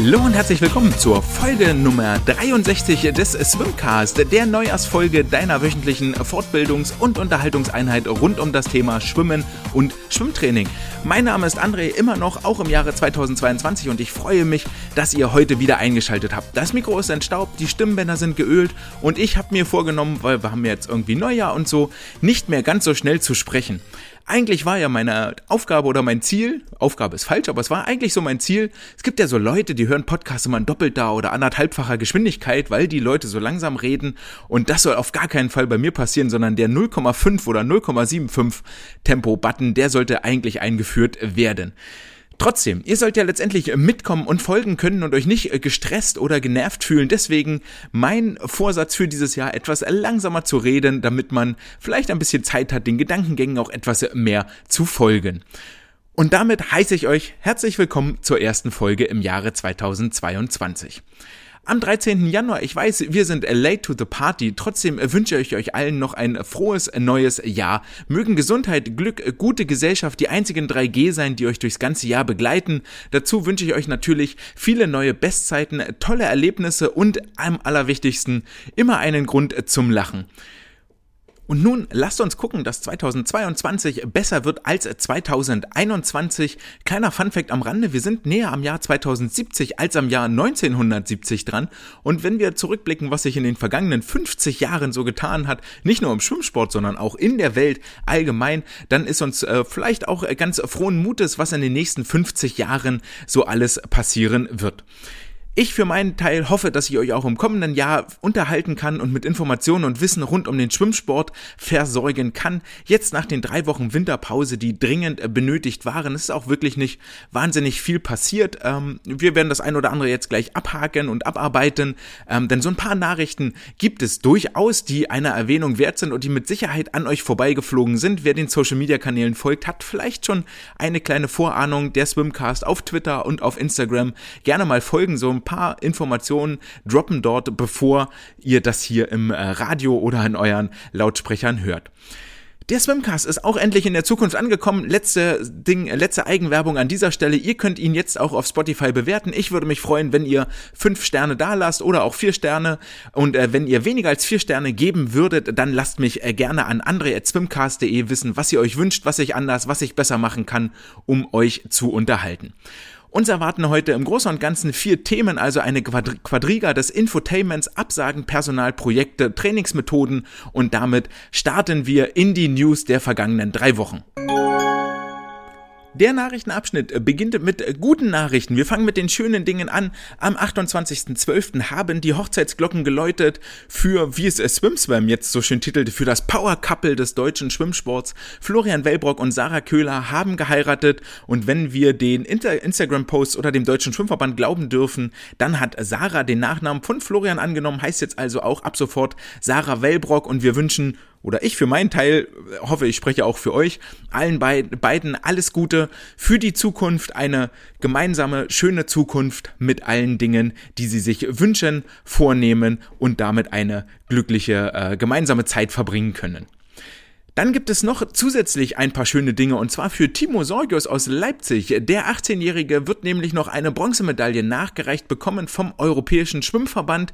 Hallo und herzlich willkommen zur Folge Nummer 63 des Swimcast, der Neujahrsfolge deiner wöchentlichen Fortbildungs- und Unterhaltungseinheit rund um das Thema Schwimmen und Schwimmtraining. Mein Name ist André, immer noch, auch im Jahre 2022 und ich freue mich, dass ihr heute wieder eingeschaltet habt. Das Mikro ist entstaubt, die Stimmbänder sind geölt und ich habe mir vorgenommen, weil wir haben jetzt irgendwie Neujahr und so, nicht mehr ganz so schnell zu sprechen eigentlich war ja meine Aufgabe oder mein Ziel, Aufgabe ist falsch, aber es war eigentlich so mein Ziel. Es gibt ja so Leute, die hören Podcasts immer in doppelter oder anderthalbfacher Geschwindigkeit, weil die Leute so langsam reden und das soll auf gar keinen Fall bei mir passieren, sondern der 0,5 oder 0,75 Tempo-Button, der sollte eigentlich eingeführt werden. Trotzdem, ihr sollt ja letztendlich mitkommen und folgen können und euch nicht äh, gestresst oder genervt fühlen. Deswegen mein Vorsatz für dieses Jahr, etwas langsamer zu reden, damit man vielleicht ein bisschen Zeit hat, den Gedankengängen auch etwas mehr zu folgen. Und damit heiße ich euch herzlich willkommen zur ersten Folge im Jahre 2022 am 13. Januar. Ich weiß, wir sind late to the party. Trotzdem wünsche ich euch allen noch ein frohes neues Jahr. Mögen Gesundheit, Glück, gute Gesellschaft die einzigen 3G sein, die euch durchs ganze Jahr begleiten. Dazu wünsche ich euch natürlich viele neue Bestzeiten, tolle Erlebnisse und am allerwichtigsten immer einen Grund zum Lachen. Und nun lasst uns gucken, dass 2022 besser wird als 2021. Kleiner Funfact am Rande, wir sind näher am Jahr 2070 als am Jahr 1970 dran. Und wenn wir zurückblicken, was sich in den vergangenen 50 Jahren so getan hat, nicht nur im Schwimmsport, sondern auch in der Welt allgemein, dann ist uns äh, vielleicht auch ganz frohen Mutes, was in den nächsten 50 Jahren so alles passieren wird. Ich für meinen Teil hoffe, dass ich euch auch im kommenden Jahr unterhalten kann und mit Informationen und Wissen rund um den Schwimmsport versorgen kann. Jetzt nach den drei Wochen Winterpause, die dringend benötigt waren, ist auch wirklich nicht wahnsinnig viel passiert. Ähm, wir werden das ein oder andere jetzt gleich abhaken und abarbeiten, ähm, denn so ein paar Nachrichten gibt es durchaus, die einer Erwähnung wert sind und die mit Sicherheit an euch vorbeigeflogen sind. Wer den Social Media Kanälen folgt, hat vielleicht schon eine kleine Vorahnung der Swimcast auf Twitter und auf Instagram. Gerne mal folgen, so ein paar Informationen droppen dort, bevor ihr das hier im äh, Radio oder in euren Lautsprechern hört. Der Swimcast ist auch endlich in der Zukunft angekommen. Letzte Ding, letzte Eigenwerbung an dieser Stelle. Ihr könnt ihn jetzt auch auf Spotify bewerten. Ich würde mich freuen, wenn ihr fünf Sterne da lasst oder auch vier Sterne. Und äh, wenn ihr weniger als vier Sterne geben würdet, dann lasst mich äh, gerne an andre.swimcast.de wissen, was ihr euch wünscht, was ich anders, was ich besser machen kann, um euch zu unterhalten. Uns erwarten heute im Großen und Ganzen vier Themen, also eine Quadriga des Infotainments, Absagen, Personal, Projekte, Trainingsmethoden und damit starten wir in die News der vergangenen drei Wochen. Der Nachrichtenabschnitt beginnt mit guten Nachrichten. Wir fangen mit den schönen Dingen an. Am 28.12. haben die Hochzeitsglocken geläutet für, wie es SwimSwam jetzt so schön titelte, für das Power Couple des deutschen Schwimmsports. Florian Wellbrock und Sarah Köhler haben geheiratet und wenn wir den Instagram-Post oder dem Deutschen Schwimmverband glauben dürfen, dann hat Sarah den Nachnamen von Florian angenommen, heißt jetzt also auch ab sofort Sarah Wellbrock und wir wünschen oder ich für meinen Teil hoffe, ich spreche auch für euch, allen beiden alles Gute für die Zukunft, eine gemeinsame, schöne Zukunft mit allen Dingen, die sie sich wünschen, vornehmen und damit eine glückliche äh, gemeinsame Zeit verbringen können. Dann gibt es noch zusätzlich ein paar schöne Dinge und zwar für Timo Sorgios aus Leipzig. Der 18-Jährige wird nämlich noch eine Bronzemedaille nachgereicht bekommen vom Europäischen Schwimmverband.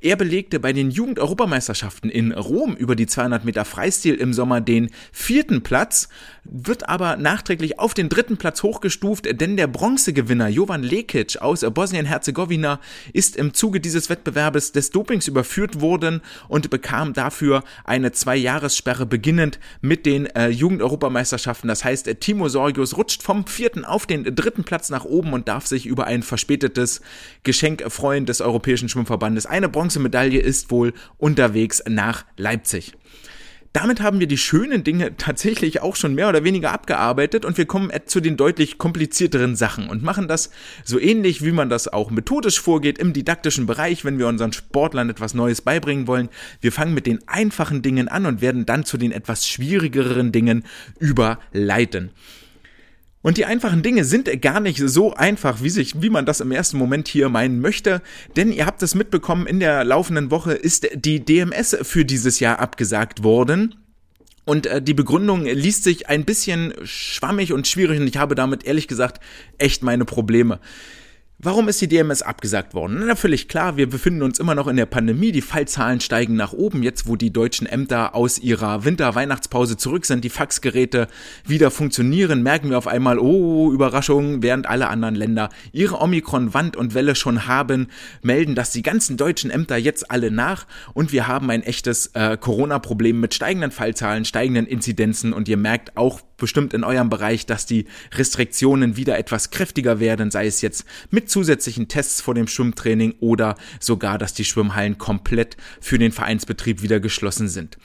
Er belegte bei den Jugend-Europameisterschaften in Rom über die 200 Meter Freistil im Sommer den vierten Platz, wird aber nachträglich auf den dritten Platz hochgestuft, denn der Bronzegewinner Jovan Lekic aus Bosnien-Herzegowina ist im Zuge dieses Wettbewerbes des Dopings überführt worden und bekam dafür eine Zwei-Jahressperre beginnend mit den äh, Jugend-Europameisterschaften. Das heißt, Timo Sorgius rutscht vom vierten auf den dritten Platz nach oben und darf sich über ein verspätetes Geschenk freuen des Europäischen Schwimmverbandes. Eine Bronze Bronzemedaille ist wohl unterwegs nach Leipzig. Damit haben wir die schönen Dinge tatsächlich auch schon mehr oder weniger abgearbeitet und wir kommen zu den deutlich komplizierteren Sachen und machen das so ähnlich, wie man das auch methodisch vorgeht im didaktischen Bereich, wenn wir unseren Sportlern etwas Neues beibringen wollen. Wir fangen mit den einfachen Dingen an und werden dann zu den etwas schwierigeren Dingen überleiten. Und die einfachen Dinge sind gar nicht so einfach, wie sich, wie man das im ersten Moment hier meinen möchte. Denn ihr habt es mitbekommen, in der laufenden Woche ist die DMS für dieses Jahr abgesagt worden. Und äh, die Begründung liest sich ein bisschen schwammig und schwierig und ich habe damit ehrlich gesagt echt meine Probleme. Warum ist die DMS abgesagt worden? Na, völlig klar, wir befinden uns immer noch in der Pandemie, die Fallzahlen steigen nach oben, jetzt wo die deutschen Ämter aus ihrer Winter-Weihnachtspause zurück sind, die Faxgeräte wieder funktionieren, merken wir auf einmal, oh, Überraschung, während alle anderen Länder ihre Omikron-Wand und Welle schon haben, melden das die ganzen deutschen Ämter jetzt alle nach. Und wir haben ein echtes äh, Corona-Problem mit steigenden Fallzahlen, steigenden Inzidenzen. Und ihr merkt auch bestimmt in eurem Bereich, dass die Restriktionen wieder etwas kräftiger werden, sei es jetzt mit zusätzlichen Tests vor dem Schwimmtraining oder sogar, dass die Schwimmhallen komplett für den Vereinsbetrieb wieder geschlossen sind.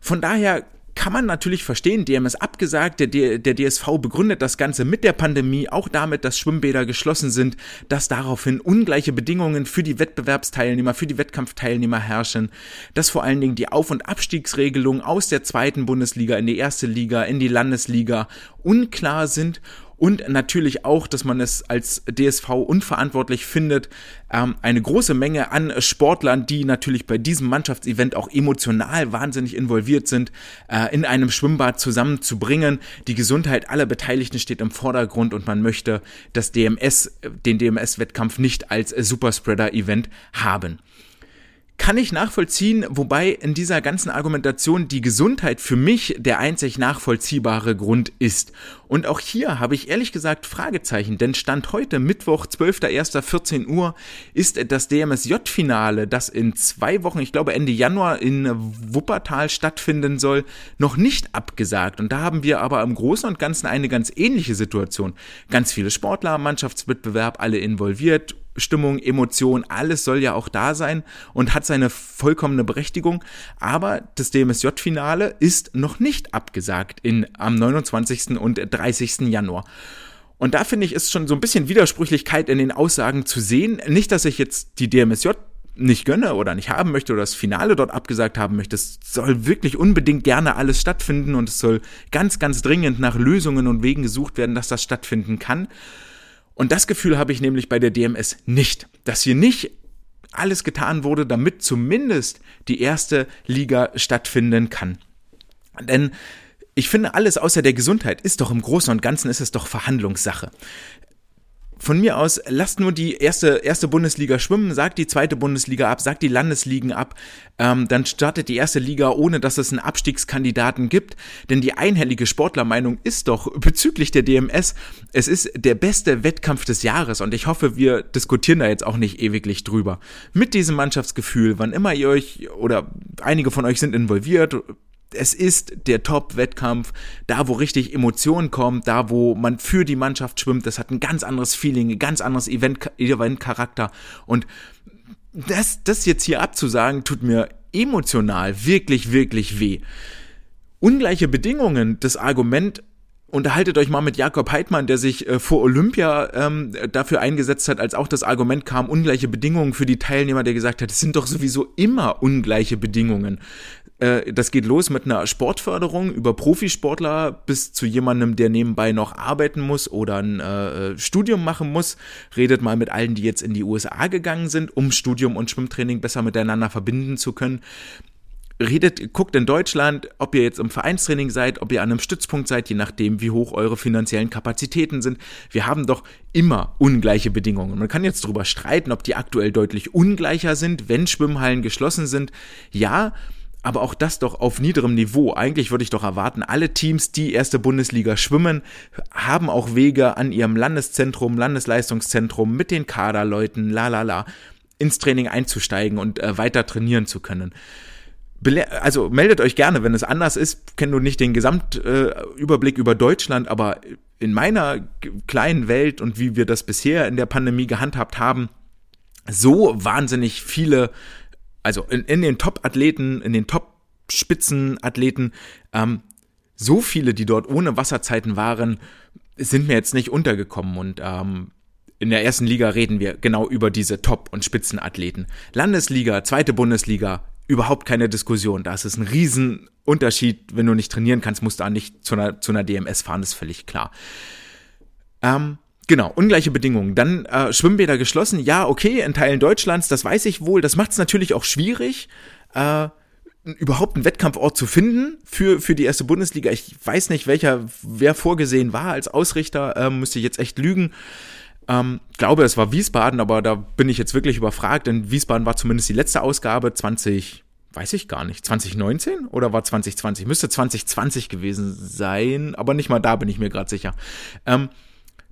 Von daher kann man natürlich verstehen, DMS abgesagt, der, der DSV begründet das Ganze mit der Pandemie, auch damit, dass Schwimmbäder geschlossen sind, dass daraufhin ungleiche Bedingungen für die Wettbewerbsteilnehmer, für die Wettkampfteilnehmer herrschen, dass vor allen Dingen die Auf- und Abstiegsregelungen aus der zweiten Bundesliga in die erste Liga, in die Landesliga unklar sind und natürlich auch, dass man es als DSV unverantwortlich findet, ähm, eine große Menge an Sportlern, die natürlich bei diesem Mannschaftsevent auch emotional wahnsinnig involviert sind, äh, in einem Schwimmbad zusammenzubringen. Die Gesundheit aller Beteiligten steht im Vordergrund und man möchte das DMS, den DMS-Wettkampf nicht als Superspreader-Event haben kann ich nachvollziehen, wobei in dieser ganzen Argumentation die Gesundheit für mich der einzig nachvollziehbare Grund ist. Und auch hier habe ich ehrlich gesagt Fragezeichen, denn Stand heute, Mittwoch, 12.01.14 Uhr, ist das DMSJ-Finale, das in zwei Wochen, ich glaube Ende Januar in Wuppertal stattfinden soll, noch nicht abgesagt. Und da haben wir aber im Großen und Ganzen eine ganz ähnliche Situation. Ganz viele Sportler, Mannschaftswettbewerb, alle involviert, Stimmung, Emotion, alles soll ja auch da sein und hat seine vollkommene Berechtigung. Aber das DMSJ-Finale ist noch nicht abgesagt in, am 29. und 30. Januar. Und da finde ich, ist schon so ein bisschen Widersprüchlichkeit in den Aussagen zu sehen. Nicht, dass ich jetzt die DMSJ nicht gönne oder nicht haben möchte oder das Finale dort abgesagt haben möchte. Es soll wirklich unbedingt gerne alles stattfinden und es soll ganz, ganz dringend nach Lösungen und Wegen gesucht werden, dass das stattfinden kann. Und das Gefühl habe ich nämlich bei der DMS nicht, dass hier nicht alles getan wurde, damit zumindest die erste Liga stattfinden kann. Denn ich finde, alles außer der Gesundheit ist doch im Großen und Ganzen ist es doch Verhandlungssache von mir aus, lasst nur die erste, erste Bundesliga schwimmen, sagt die zweite Bundesliga ab, sagt die Landesligen ab, ähm, dann startet die erste Liga, ohne dass es einen Abstiegskandidaten gibt. Denn die einhellige Sportlermeinung ist doch bezüglich der DMS, es ist der beste Wettkampf des Jahres und ich hoffe, wir diskutieren da jetzt auch nicht ewiglich drüber. Mit diesem Mannschaftsgefühl, wann immer ihr euch oder einige von euch sind involviert, es ist der Top-Wettkampf, da wo richtig Emotionen kommt, da wo man für die Mannschaft schwimmt, das hat ein ganz anderes Feeling, ein ganz anderes Event-Charakter und das, das jetzt hier abzusagen, tut mir emotional wirklich, wirklich weh. Ungleiche Bedingungen, das Argument, Unterhaltet euch mal mit Jakob Heidmann, der sich äh, vor Olympia ähm, dafür eingesetzt hat, als auch das Argument kam, ungleiche Bedingungen für die Teilnehmer, der gesagt hat, es sind doch sowieso immer ungleiche Bedingungen. Äh, das geht los mit einer Sportförderung über Profisportler bis zu jemandem, der nebenbei noch arbeiten muss oder ein äh, Studium machen muss. Redet mal mit allen, die jetzt in die USA gegangen sind, um Studium und Schwimmtraining besser miteinander verbinden zu können redet, guckt in Deutschland, ob ihr jetzt im Vereinstraining seid, ob ihr an einem Stützpunkt seid, je nachdem, wie hoch eure finanziellen Kapazitäten sind. Wir haben doch immer ungleiche Bedingungen. Man kann jetzt darüber streiten, ob die aktuell deutlich ungleicher sind, wenn Schwimmhallen geschlossen sind. Ja, aber auch das doch auf niederem Niveau. Eigentlich würde ich doch erwarten, alle Teams, die erste Bundesliga schwimmen, haben auch Wege an ihrem Landeszentrum, Landesleistungszentrum mit den Kaderleuten, la la la, ins Training einzusteigen und äh, weiter trainieren zu können. Also meldet euch gerne, wenn es anders ist. Kenne nur nicht den Gesamtüberblick äh, über Deutschland, aber in meiner kleinen Welt und wie wir das bisher in der Pandemie gehandhabt haben, so wahnsinnig viele also in, in den Top-Athleten, in den Top-Spitzenathleten, ähm, so viele, die dort ohne Wasserzeiten waren, sind mir jetzt nicht untergekommen und ähm, in der ersten Liga reden wir genau über diese Top- und Spitzenathleten. Landesliga, zweite Bundesliga, überhaupt keine Diskussion. Da ist es ein Riesenunterschied. Wenn du nicht trainieren kannst, musst du auch nicht zu einer, zu einer DMS fahren, ist völlig klar. Ähm, Genau, ungleiche Bedingungen. Dann äh, Schwimmbäder geschlossen. Ja, okay, in Teilen Deutschlands, das weiß ich wohl. Das macht es natürlich auch schwierig, äh, überhaupt einen Wettkampfort zu finden für, für die erste Bundesliga. Ich weiß nicht, welcher, wer vorgesehen war als Ausrichter, äh, müsste ich jetzt echt lügen. Ähm, glaube, es war Wiesbaden, aber da bin ich jetzt wirklich überfragt, denn Wiesbaden war zumindest die letzte Ausgabe 20, weiß ich gar nicht, 2019 oder war 2020? Müsste 2020 gewesen sein, aber nicht mal da bin ich mir gerade sicher. Ähm,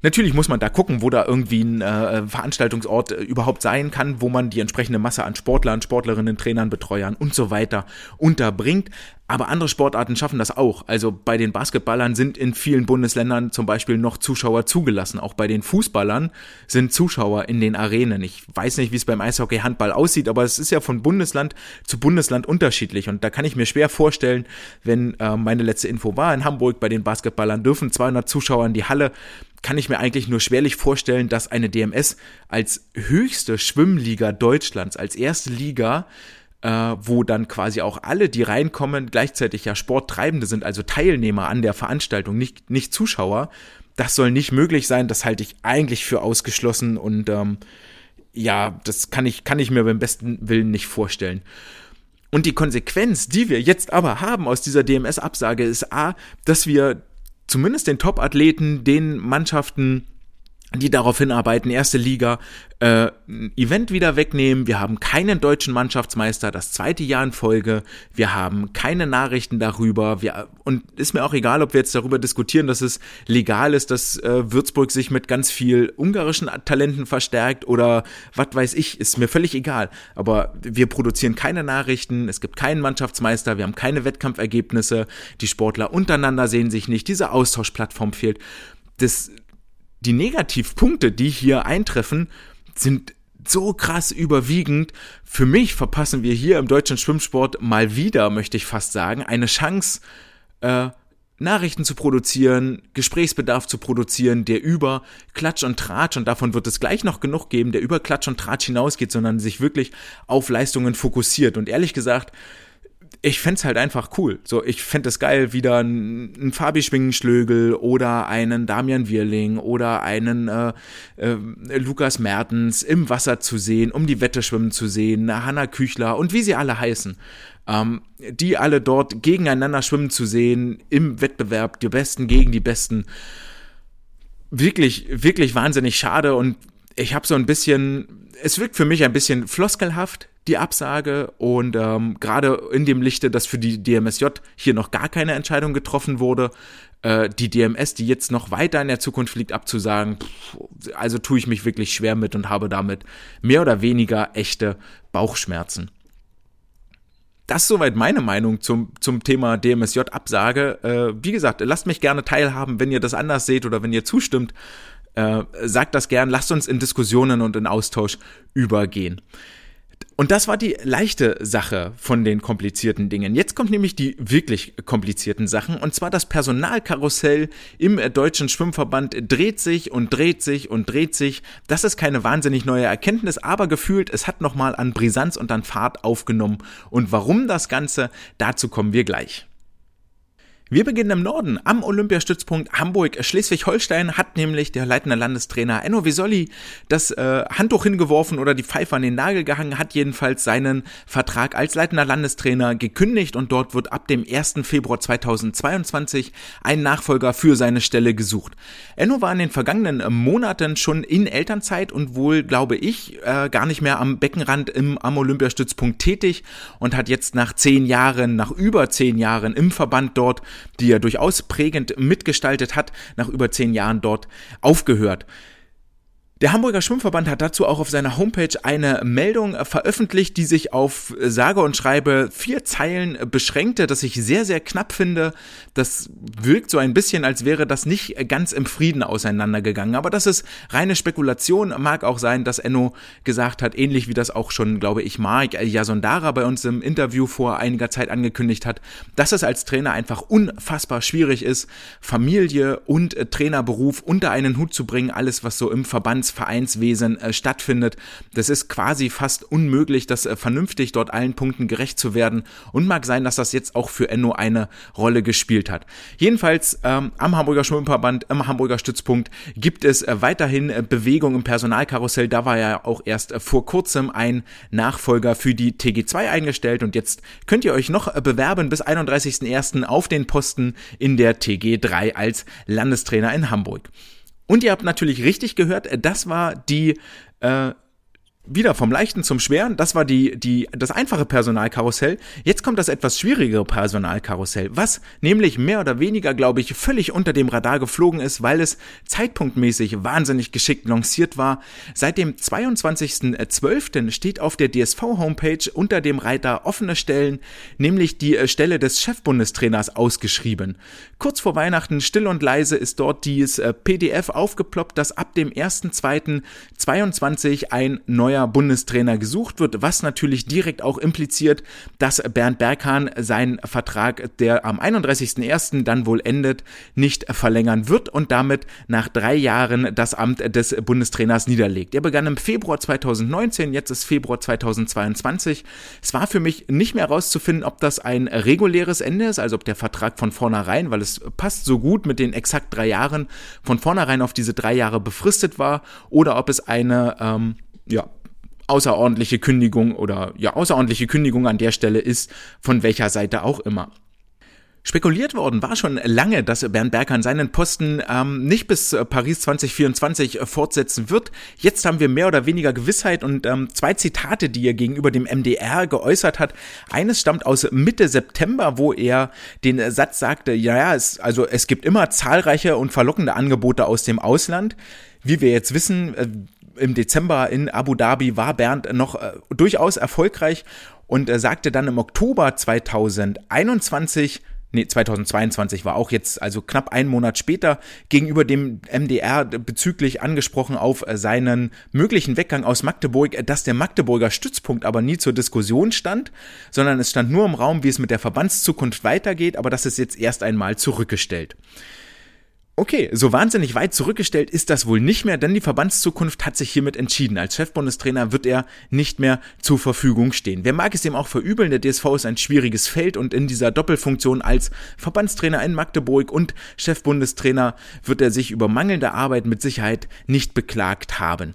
Natürlich muss man da gucken, wo da irgendwie ein äh, Veranstaltungsort äh, überhaupt sein kann, wo man die entsprechende Masse an Sportlern, Sportlerinnen, Trainern, Betreuern und so weiter unterbringt. Aber andere Sportarten schaffen das auch. Also bei den Basketballern sind in vielen Bundesländern zum Beispiel noch Zuschauer zugelassen. Auch bei den Fußballern sind Zuschauer in den Arenen. Ich weiß nicht, wie es beim Eishockey Handball aussieht, aber es ist ja von Bundesland zu Bundesland unterschiedlich. Und da kann ich mir schwer vorstellen, wenn äh, meine letzte Info war, in Hamburg bei den Basketballern dürfen 200 Zuschauer in die Halle kann ich mir eigentlich nur schwerlich vorstellen, dass eine DMS als höchste Schwimmliga Deutschlands, als erste Liga, äh, wo dann quasi auch alle, die reinkommen, gleichzeitig ja Sporttreibende sind, also Teilnehmer an der Veranstaltung, nicht, nicht Zuschauer. Das soll nicht möglich sein, das halte ich eigentlich für ausgeschlossen und ähm, ja, das kann ich, kann ich mir beim besten Willen nicht vorstellen. Und die Konsequenz, die wir jetzt aber haben aus dieser DMS-Absage, ist A, dass wir zumindest den Top-Athleten, den Mannschaften, die darauf hinarbeiten, erste Liga, äh, Event wieder wegnehmen. Wir haben keinen deutschen Mannschaftsmeister, das zweite Jahr in Folge. Wir haben keine Nachrichten darüber. Wir, und ist mir auch egal, ob wir jetzt darüber diskutieren, dass es legal ist, dass äh, Würzburg sich mit ganz viel ungarischen Talenten verstärkt oder was weiß ich, ist mir völlig egal. Aber wir produzieren keine Nachrichten, es gibt keinen Mannschaftsmeister, wir haben keine Wettkampfergebnisse, die Sportler untereinander sehen sich nicht, diese Austauschplattform fehlt. Das die Negativpunkte, die hier eintreffen, sind so krass überwiegend. Für mich verpassen wir hier im deutschen Schwimmsport mal wieder, möchte ich fast sagen, eine Chance, äh, Nachrichten zu produzieren, Gesprächsbedarf zu produzieren, der über Klatsch und Tratsch, und davon wird es gleich noch genug geben, der über Klatsch und Tratsch hinausgeht, sondern sich wirklich auf Leistungen fokussiert. Und ehrlich gesagt, ich fände halt einfach cool. So, ich fände es geil, wieder einen Fabi Schwingenschlögel oder einen Damian Wirling oder einen äh, äh, Lukas Mertens im Wasser zu sehen, um die Wette schwimmen zu sehen, Hanna Küchler und wie sie alle heißen. Ähm, die alle dort gegeneinander schwimmen zu sehen, im Wettbewerb, die Besten gegen die Besten. Wirklich, wirklich wahnsinnig schade und ich habe so ein bisschen, es wirkt für mich ein bisschen floskelhaft, die Absage und ähm, gerade in dem Lichte, dass für die DMSJ hier noch gar keine Entscheidung getroffen wurde, äh, die DMS, die jetzt noch weiter in der Zukunft liegt, abzusagen, pff, also tue ich mich wirklich schwer mit und habe damit mehr oder weniger echte Bauchschmerzen. Das ist soweit meine Meinung zum, zum Thema DMSJ-Absage. Äh, wie gesagt, lasst mich gerne teilhaben, wenn ihr das anders seht oder wenn ihr zustimmt. Äh, sagt das gern, lasst uns in Diskussionen und in Austausch übergehen. Und das war die leichte Sache von den komplizierten Dingen. Jetzt kommt nämlich die wirklich komplizierten Sachen. Und zwar das Personalkarussell im deutschen Schwimmverband dreht sich und dreht sich und dreht sich. Das ist keine wahnsinnig neue Erkenntnis, aber gefühlt, es hat nochmal an Brisanz und an Fahrt aufgenommen. Und warum das Ganze, dazu kommen wir gleich. Wir beginnen im Norden. Am Olympiastützpunkt Hamburg-Schleswig-Holstein hat nämlich der leitende Landestrainer Enno Visoli das äh, Handtuch hingeworfen oder die Pfeife an den Nagel gehangen, hat jedenfalls seinen Vertrag als leitender Landestrainer gekündigt und dort wird ab dem 1. Februar 2022 ein Nachfolger für seine Stelle gesucht. Enno war in den vergangenen Monaten schon in Elternzeit und wohl, glaube ich, äh, gar nicht mehr am Beckenrand im, am Olympiastützpunkt tätig und hat jetzt nach zehn Jahren, nach über zehn Jahren im Verband dort die er durchaus prägend mitgestaltet hat, nach über zehn Jahren dort aufgehört. Der Hamburger Schwimmverband hat dazu auch auf seiner Homepage eine Meldung veröffentlicht, die sich auf sage und schreibe vier Zeilen beschränkte, das ich sehr, sehr knapp finde. Das wirkt so ein bisschen, als wäre das nicht ganz im Frieden auseinandergegangen. Aber das ist reine Spekulation. Mag auch sein, dass Enno gesagt hat, ähnlich wie das auch schon, glaube ich, Mark Yasondara bei uns im Interview vor einiger Zeit angekündigt hat, dass es als Trainer einfach unfassbar schwierig ist, Familie und Trainerberuf unter einen Hut zu bringen. Alles, was so im Verband Vereinswesen äh, stattfindet. Das ist quasi fast unmöglich, das äh, vernünftig dort allen Punkten gerecht zu werden und mag sein, dass das jetzt auch für Enno eine Rolle gespielt hat. Jedenfalls ähm, am Hamburger Schwimmverband, im Hamburger Stützpunkt gibt es äh, weiterhin äh, Bewegung im Personalkarussell. Da war ja auch erst äh, vor kurzem ein Nachfolger für die TG2 eingestellt und jetzt könnt ihr euch noch bewerben bis 31.01. auf den Posten in der TG3 als Landestrainer in Hamburg. Und ihr habt natürlich richtig gehört, das war die äh, wieder vom Leichten zum Schweren. Das war die, die, das einfache Personalkarussell. Jetzt kommt das etwas schwierigere Personalkarussell, was nämlich mehr oder weniger, glaube ich, völlig unter dem Radar geflogen ist, weil es zeitpunktmäßig wahnsinnig geschickt lanciert war. Seit dem 22.12. steht auf der DSV-Homepage unter dem Reiter offene Stellen, nämlich die äh, Stelle des Chefbundestrainers ausgeschrieben. Kurz vor Weihnachten, still und leise, ist dort dieses äh, PDF aufgeploppt, dass ab dem 1.2.22 ein neuer neuer Bundestrainer gesucht wird, was natürlich direkt auch impliziert, dass Bernd Berghahn seinen Vertrag, der am 31.01. dann wohl endet, nicht verlängern wird und damit nach drei Jahren das Amt des Bundestrainers niederlegt. Er begann im Februar 2019, jetzt ist Februar 2022. Es war für mich nicht mehr herauszufinden, ob das ein reguläres Ende ist, also ob der Vertrag von vornherein, weil es passt so gut mit den exakt drei Jahren, von vornherein auf diese drei Jahre befristet war oder ob es eine ähm, ja, außerordentliche Kündigung oder ja, außerordentliche Kündigung an der Stelle ist, von welcher Seite auch immer. Spekuliert worden war schon lange, dass Bernd Berghahn seinen Posten ähm, nicht bis äh, Paris 2024 äh, fortsetzen wird. Jetzt haben wir mehr oder weniger Gewissheit und ähm, zwei Zitate, die er gegenüber dem MDR geäußert hat. Eines stammt aus Mitte September, wo er den Satz sagte, ja, ja, es, also es gibt immer zahlreiche und verlockende Angebote aus dem Ausland. Wie wir jetzt wissen, äh, im Dezember in Abu Dhabi war Bernd noch äh, durchaus erfolgreich und äh, sagte dann im Oktober 2021, nee, 2022 war auch jetzt, also knapp einen Monat später, gegenüber dem MDR bezüglich angesprochen auf äh, seinen möglichen Weggang aus Magdeburg, äh, dass der Magdeburger Stützpunkt aber nie zur Diskussion stand, sondern es stand nur im Raum, wie es mit der Verbandszukunft weitergeht, aber das ist jetzt erst einmal zurückgestellt. Okay, so wahnsinnig weit zurückgestellt ist das wohl nicht mehr, denn die Verbandszukunft hat sich hiermit entschieden. Als Chefbundestrainer wird er nicht mehr zur Verfügung stehen. Wer mag es ihm auch verübeln, der DSV ist ein schwieriges Feld und in dieser Doppelfunktion als Verbandstrainer in Magdeburg und Chefbundestrainer wird er sich über mangelnde Arbeit mit Sicherheit nicht beklagt haben.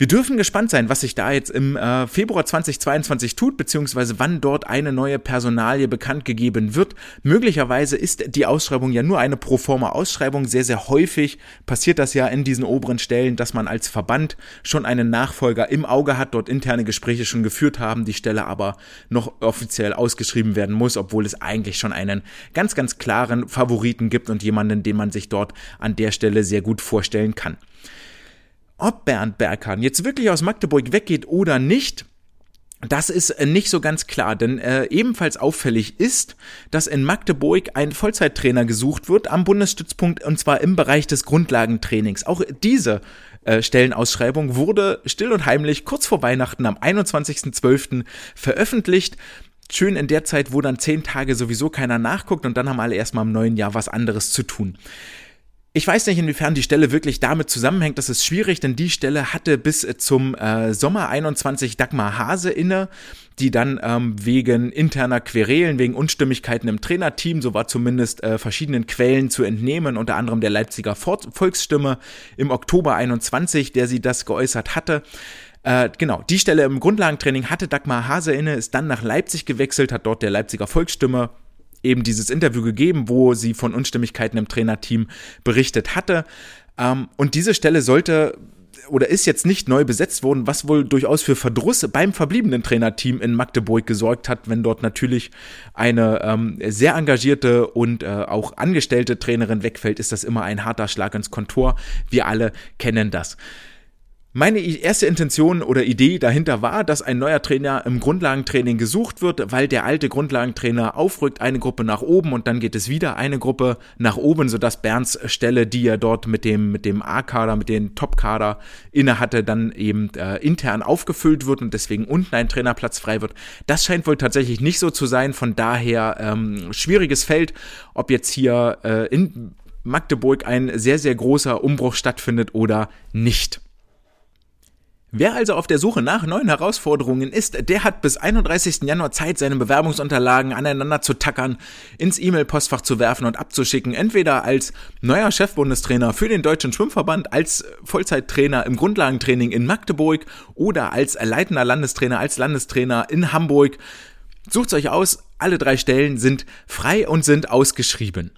Wir dürfen gespannt sein, was sich da jetzt im äh, Februar 2022 tut, beziehungsweise wann dort eine neue Personalie bekannt gegeben wird. Möglicherweise ist die Ausschreibung ja nur eine proforma Ausschreibung. Sehr, sehr häufig passiert das ja in diesen oberen Stellen, dass man als Verband schon einen Nachfolger im Auge hat, dort interne Gespräche schon geführt haben, die Stelle aber noch offiziell ausgeschrieben werden muss, obwohl es eigentlich schon einen ganz, ganz klaren Favoriten gibt und jemanden, den man sich dort an der Stelle sehr gut vorstellen kann. Ob Bernd Berghahn jetzt wirklich aus Magdeburg weggeht oder nicht, das ist äh, nicht so ganz klar, denn äh, ebenfalls auffällig ist, dass in Magdeburg ein Vollzeittrainer gesucht wird am Bundesstützpunkt und zwar im Bereich des Grundlagentrainings. Auch diese äh, Stellenausschreibung wurde still und heimlich kurz vor Weihnachten am 21.12. veröffentlicht. Schön in der Zeit, wo dann zehn Tage sowieso keiner nachguckt und dann haben alle erstmal im neuen Jahr was anderes zu tun. Ich weiß nicht, inwiefern die Stelle wirklich damit zusammenhängt. Das ist schwierig, denn die Stelle hatte bis zum äh, Sommer 21 Dagmar Hase inne, die dann ähm, wegen interner Querelen, wegen Unstimmigkeiten im Trainerteam, so war zumindest äh, verschiedenen Quellen zu entnehmen, unter anderem der Leipziger Volksstimme im Oktober 21, der sie das geäußert hatte. Äh, genau, die Stelle im Grundlagentraining hatte Dagmar Hase inne, ist dann nach Leipzig gewechselt, hat dort der Leipziger Volksstimme eben dieses Interview gegeben, wo sie von Unstimmigkeiten im Trainerteam berichtet hatte. Ähm, und diese Stelle sollte oder ist jetzt nicht neu besetzt worden, was wohl durchaus für Verdruss beim verbliebenen Trainerteam in Magdeburg gesorgt hat, wenn dort natürlich eine ähm, sehr engagierte und äh, auch angestellte Trainerin wegfällt, ist das immer ein harter Schlag ins Kontor. Wir alle kennen das. Meine erste Intention oder Idee dahinter war, dass ein neuer Trainer im Grundlagentraining gesucht wird, weil der alte Grundlagentrainer aufrückt, eine Gruppe nach oben und dann geht es wieder eine Gruppe nach oben, sodass Bernds Stelle, die er dort mit dem, mit dem A-Kader, mit dem Top-Kader inne hatte, dann eben äh, intern aufgefüllt wird und deswegen unten ein Trainerplatz frei wird. Das scheint wohl tatsächlich nicht so zu sein, von daher ähm, schwieriges Feld, ob jetzt hier äh, in Magdeburg ein sehr, sehr großer Umbruch stattfindet oder nicht. Wer also auf der Suche nach neuen Herausforderungen ist, der hat bis 31. Januar Zeit, seine Bewerbungsunterlagen aneinander zu tackern, ins E-Mail-Postfach zu werfen und abzuschicken, entweder als neuer Chefbundestrainer für den Deutschen Schwimmverband, als Vollzeittrainer im Grundlagentraining in Magdeburg oder als leitender Landestrainer, als Landestrainer in Hamburg. Sucht euch aus, alle drei Stellen sind frei und sind ausgeschrieben.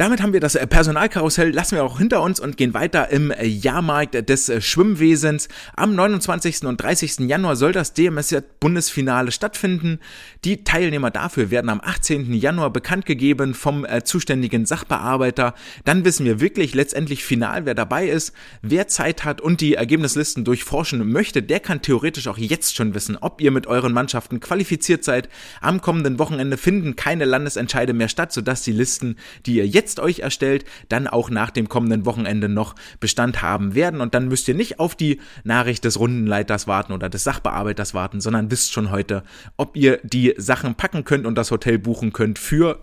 Damit haben wir das äh, Personalkarussell, lassen wir auch hinter uns und gehen weiter im äh, Jahrmarkt des äh, Schwimmwesens. Am 29. und 30. Januar soll das DMS-Bundesfinale stattfinden. Die Teilnehmer dafür werden am 18. Januar bekannt gegeben vom zuständigen Sachbearbeiter. Dann wissen wir wirklich letztendlich final, wer dabei ist, wer Zeit hat und die Ergebnislisten durchforschen möchte. Der kann theoretisch auch jetzt schon wissen, ob ihr mit euren Mannschaften qualifiziert seid. Am kommenden Wochenende finden keine Landesentscheide mehr statt, sodass die Listen, die ihr jetzt jetzt euch erstellt, dann auch nach dem kommenden Wochenende noch Bestand haben werden. Und dann müsst ihr nicht auf die Nachricht des Rundenleiters warten oder des Sachbearbeiters warten, sondern wisst schon heute, ob ihr die Sachen packen könnt und das Hotel buchen könnt für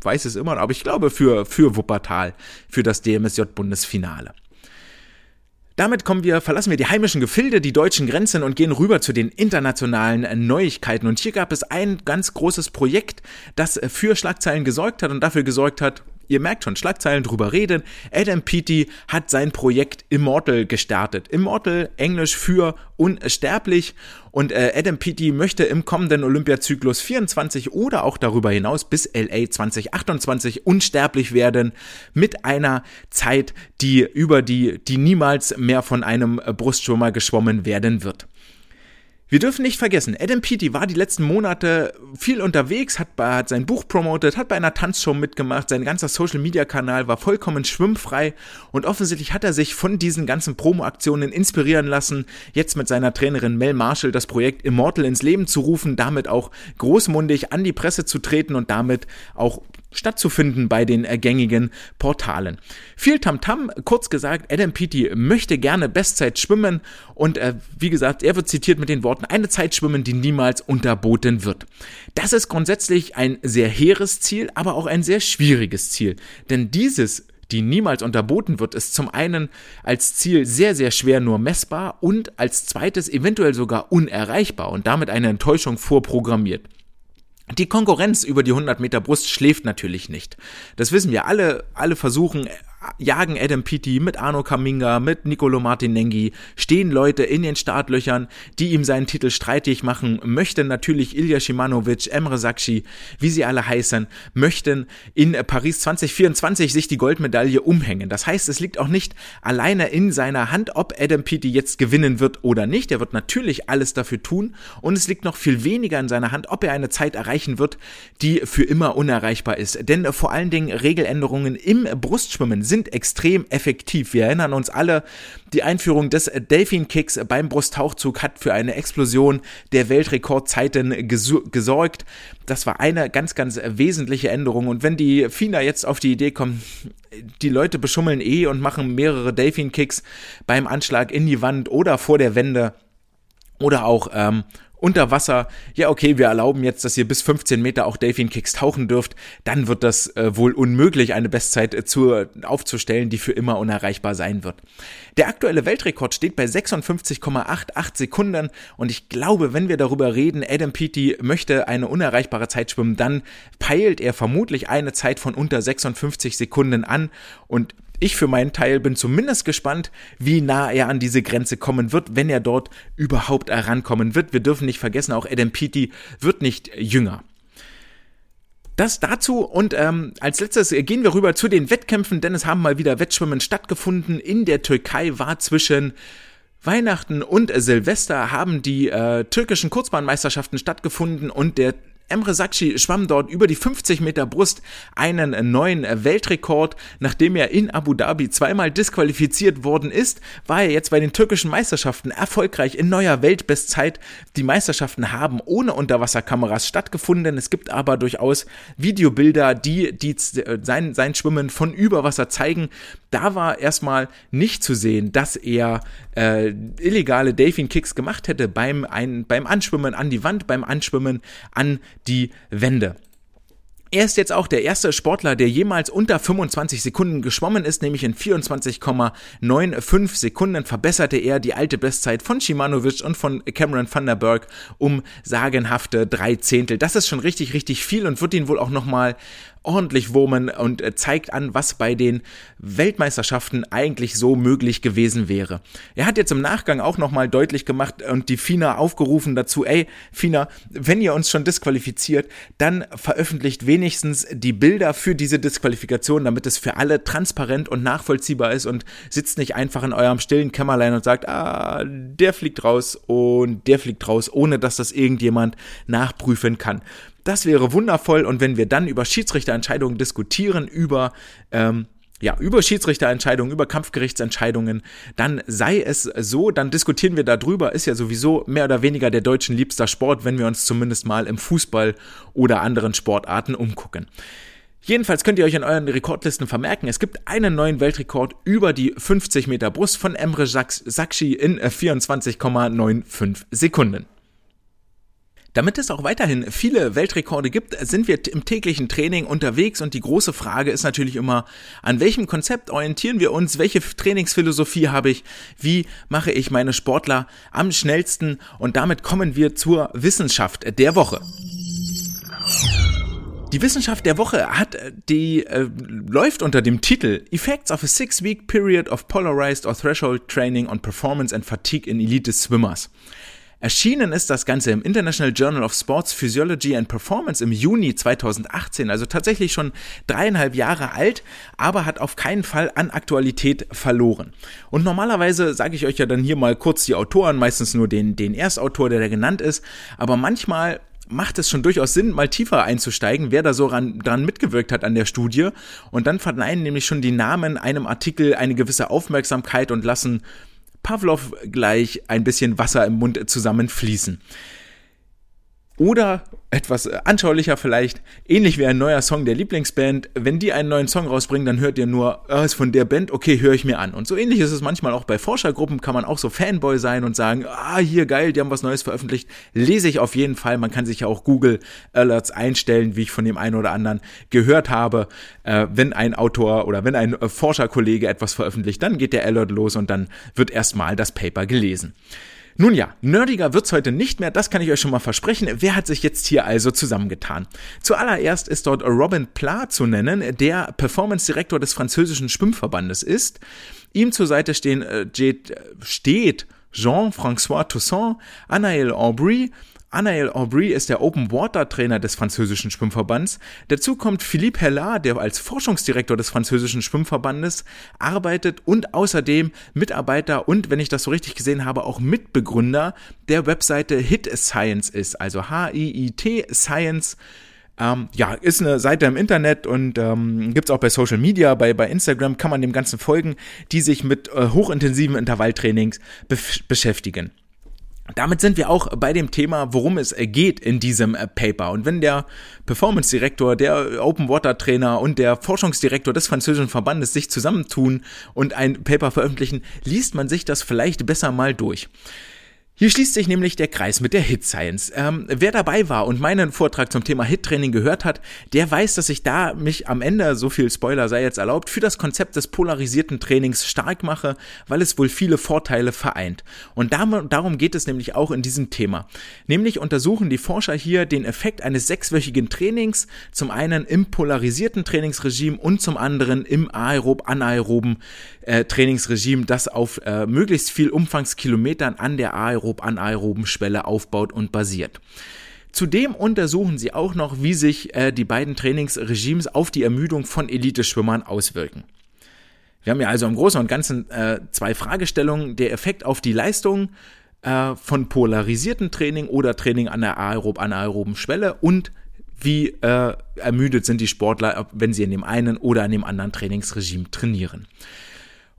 weiß es immer, aber ich glaube für, für Wuppertal, für das DMSJ-Bundesfinale. Damit kommen wir, verlassen wir die heimischen Gefilde, die deutschen Grenzen und gehen rüber zu den internationalen Neuigkeiten. Und hier gab es ein ganz großes Projekt, das für Schlagzeilen gesorgt hat und dafür gesorgt hat, Ihr merkt schon, Schlagzeilen drüber reden. Adam Peaty hat sein Projekt Immortal gestartet. Immortal, Englisch für unsterblich. Und äh, Adam Peaty möchte im kommenden Olympiazyklus 24 oder auch darüber hinaus bis LA 2028 unsterblich werden mit einer Zeit, die über die, die niemals mehr von einem Brustschwimmer geschwommen werden wird. Wir dürfen nicht vergessen, Adam Peaty war die letzten Monate viel unterwegs, hat, hat sein Buch promotet, hat bei einer Tanzshow mitgemacht, sein ganzer Social Media Kanal war vollkommen schwimmfrei und offensichtlich hat er sich von diesen ganzen Promo-Aktionen inspirieren lassen, jetzt mit seiner Trainerin Mel Marshall das Projekt Immortal ins Leben zu rufen, damit auch großmundig an die Presse zu treten und damit auch stattzufinden bei den gängigen Portalen. Viel Tamtam, -Tam, kurz gesagt, Adam Peaty möchte gerne Bestzeit schwimmen und äh, wie gesagt, er wird zitiert mit den Worten, eine Zeit schwimmen, die niemals unterboten wird. Das ist grundsätzlich ein sehr hehres Ziel, aber auch ein sehr schwieriges Ziel, denn dieses die niemals unterboten wird, ist zum einen als Ziel sehr, sehr schwer nur messbar und als zweites eventuell sogar unerreichbar und damit eine Enttäuschung vorprogrammiert. Die Konkurrenz über die 100 Meter Brust schläft natürlich nicht. Das wissen wir alle. Alle versuchen jagen Adam Peaty mit Arno Kaminga, mit Nicolo Martinenghi, stehen Leute in den Startlöchern, die ihm seinen Titel streitig machen, möchten natürlich Ilya Shimanovic, Emre Sakshi, wie sie alle heißen, möchten in Paris 2024 sich die Goldmedaille umhängen. Das heißt, es liegt auch nicht alleine in seiner Hand, ob Adam Peaty jetzt gewinnen wird oder nicht. Er wird natürlich alles dafür tun und es liegt noch viel weniger in seiner Hand, ob er eine Zeit erreichen wird, die für immer unerreichbar ist. Denn vor allen Dingen Regeländerungen im Brustschwimmen sind sind extrem effektiv. Wir erinnern uns alle, die Einführung des Delfin Kicks beim Brusttauchzug hat für eine Explosion der Weltrekordzeiten gesorgt. Das war eine ganz, ganz wesentliche Änderung. Und wenn die FINA jetzt auf die Idee kommen, die Leute beschummeln eh und machen mehrere Delfin Kicks beim Anschlag in die Wand oder vor der Wende, oder auch ähm, unter Wasser, ja okay, wir erlauben jetzt, dass ihr bis 15 Meter auch Delfin Kicks tauchen dürft, dann wird das äh, wohl unmöglich, eine Bestzeit äh, zu, aufzustellen, die für immer unerreichbar sein wird. Der aktuelle Weltrekord steht bei 56,88 Sekunden. Und ich glaube, wenn wir darüber reden, Adam Peaty möchte eine unerreichbare Zeit schwimmen, dann peilt er vermutlich eine Zeit von unter 56 Sekunden an. Und ich für meinen Teil bin zumindest gespannt, wie nah er an diese Grenze kommen wird, wenn er dort überhaupt herankommen wird. Wir dürfen nicht vergessen, auch Adam Peaty wird nicht jünger. Das dazu und ähm, als letztes gehen wir rüber zu den Wettkämpfen, denn es haben mal wieder Wettschwimmen stattgefunden. In der Türkei war zwischen Weihnachten und Silvester haben die äh, türkischen Kurzbahnmeisterschaften stattgefunden und der Emre Sakci schwamm dort über die 50 Meter Brust einen neuen Weltrekord. Nachdem er in Abu Dhabi zweimal disqualifiziert worden ist, war er jetzt bei den türkischen Meisterschaften erfolgreich in neuer Weltbestzeit. Die Meisterschaften haben ohne Unterwasserkameras stattgefunden. Es gibt aber durchaus Videobilder, die, die sein, sein Schwimmen von über Wasser zeigen. Da war erstmal nicht zu sehen, dass er äh, illegale Delfin Kicks gemacht hätte beim, ein, beim Anschwimmen an die Wand, beim Anschwimmen an die Wände. Er ist jetzt auch der erste Sportler, der jemals unter 25 Sekunden geschwommen ist, nämlich in 24,95 Sekunden verbesserte er die alte Bestzeit von Shimanovic und von Cameron van der Berg um sagenhafte drei Zehntel. Das ist schon richtig, richtig viel und wird ihn wohl auch nochmal ordentlich wurmen und äh, zeigt an, was bei den Weltmeisterschaften eigentlich so möglich gewesen wäre. Er hat jetzt im Nachgang auch nochmal deutlich gemacht und die FINA aufgerufen dazu, ey, FINA, wenn ihr uns schon disqualifiziert, dann veröffentlicht wenigstens die Bilder für diese Disqualifikation, damit es für alle transparent und nachvollziehbar ist und sitzt nicht einfach in eurem stillen Kämmerlein und sagt, ah, der fliegt raus und der fliegt raus, ohne dass das irgendjemand nachprüfen kann. Das wäre wundervoll und wenn wir dann über Schiedsrichterentscheidungen diskutieren, über ähm, ja, über Schiedsrichterentscheidungen, über Kampfgerichtsentscheidungen, dann sei es so, dann diskutieren wir darüber, ist ja sowieso mehr oder weniger der deutschen liebster Sport, wenn wir uns zumindest mal im Fußball oder anderen Sportarten umgucken. Jedenfalls könnt ihr euch in euren Rekordlisten vermerken, es gibt einen neuen Weltrekord über die 50 Meter Brust von Emre Sakshi in 24,95 Sekunden. Damit es auch weiterhin viele Weltrekorde gibt, sind wir im täglichen Training unterwegs und die große Frage ist natürlich immer, an welchem Konzept orientieren wir uns, welche Trainingsphilosophie habe ich, wie mache ich meine Sportler am schnellsten und damit kommen wir zur Wissenschaft der Woche. Die Wissenschaft der Woche hat die äh, läuft unter dem Titel Effects of a Six-Week Period of Polarized or Threshold Training on Performance and Fatigue in Elite Swimmers. Erschienen ist das Ganze im International Journal of Sports Physiology and Performance im Juni 2018, also tatsächlich schon dreieinhalb Jahre alt, aber hat auf keinen Fall an Aktualität verloren. Und normalerweise sage ich euch ja dann hier mal kurz die Autoren, meistens nur den, den Erstautor, der da genannt ist, aber manchmal macht es schon durchaus Sinn, mal tiefer einzusteigen, wer da so ran, dran mitgewirkt hat an der Studie. Und dann verneinen nämlich schon die Namen einem Artikel eine gewisse Aufmerksamkeit und lassen Pavlov gleich ein bisschen Wasser im Mund zusammenfließen. Oder etwas anschaulicher vielleicht, ähnlich wie ein neuer Song der Lieblingsband. Wenn die einen neuen Song rausbringen, dann hört ihr nur, oh, ist von der Band, okay, höre ich mir an. Und so ähnlich ist es manchmal auch bei Forschergruppen, kann man auch so Fanboy sein und sagen, ah, hier geil, die haben was Neues veröffentlicht. Lese ich auf jeden Fall. Man kann sich ja auch Google Alerts einstellen, wie ich von dem einen oder anderen gehört habe. Äh, wenn ein Autor oder wenn ein Forscherkollege etwas veröffentlicht, dann geht der Alert los und dann wird erstmal das Paper gelesen. Nun ja, nerdiger wird's heute nicht mehr, das kann ich euch schon mal versprechen. Wer hat sich jetzt hier also zusammengetan? Zuallererst ist dort Robin Pla zu nennen, der Performance Direktor des französischen Schwimmverbandes ist. Ihm zur Seite stehen, äh, steht Jean-François Toussaint, Anaël Aubry, Anaël Aubry ist der Open Water Trainer des französischen Schwimmverbands. Dazu kommt Philippe Hellard, der als Forschungsdirektor des französischen Schwimmverbandes arbeitet und außerdem Mitarbeiter und, wenn ich das so richtig gesehen habe, auch Mitbegründer der Webseite Hit Science ist, also H-I-I-T Science. Ähm, ja, ist eine Seite im Internet und ähm, gibt auch bei Social Media, bei, bei Instagram kann man dem Ganzen folgen, die sich mit äh, hochintensiven Intervalltrainings beschäftigen. Damit sind wir auch bei dem Thema, worum es geht in diesem äh, Paper. Und wenn der Performance Direktor, der Open Water Trainer und der Forschungsdirektor des französischen Verbandes sich zusammentun und ein Paper veröffentlichen, liest man sich das vielleicht besser mal durch. Hier schließt sich nämlich der Kreis mit der Hit Science. Ähm, wer dabei war und meinen Vortrag zum Thema Hit Training gehört hat, der weiß, dass ich da mich am Ende, so viel Spoiler sei jetzt erlaubt, für das Konzept des polarisierten Trainings stark mache, weil es wohl viele Vorteile vereint. Und darum geht es nämlich auch in diesem Thema. Nämlich untersuchen die Forscher hier den Effekt eines sechswöchigen Trainings, zum einen im polarisierten Trainingsregime und zum anderen im aerob-anaeroben äh, Trainingsregime, das auf äh, möglichst viel Umfangskilometern an der aerob-anaeroben Schwelle aufbaut und basiert. Zudem untersuchen sie auch noch, wie sich äh, die beiden Trainingsregimes auf die Ermüdung von Elite-Schwimmern auswirken. Wir haben ja also im Großen und Ganzen äh, zwei Fragestellungen. Der Effekt auf die Leistung äh, von polarisierten Training oder Training an der aerob-anaeroben Schwelle und wie äh, ermüdet sind die Sportler, wenn sie in dem einen oder in dem anderen Trainingsregime trainieren.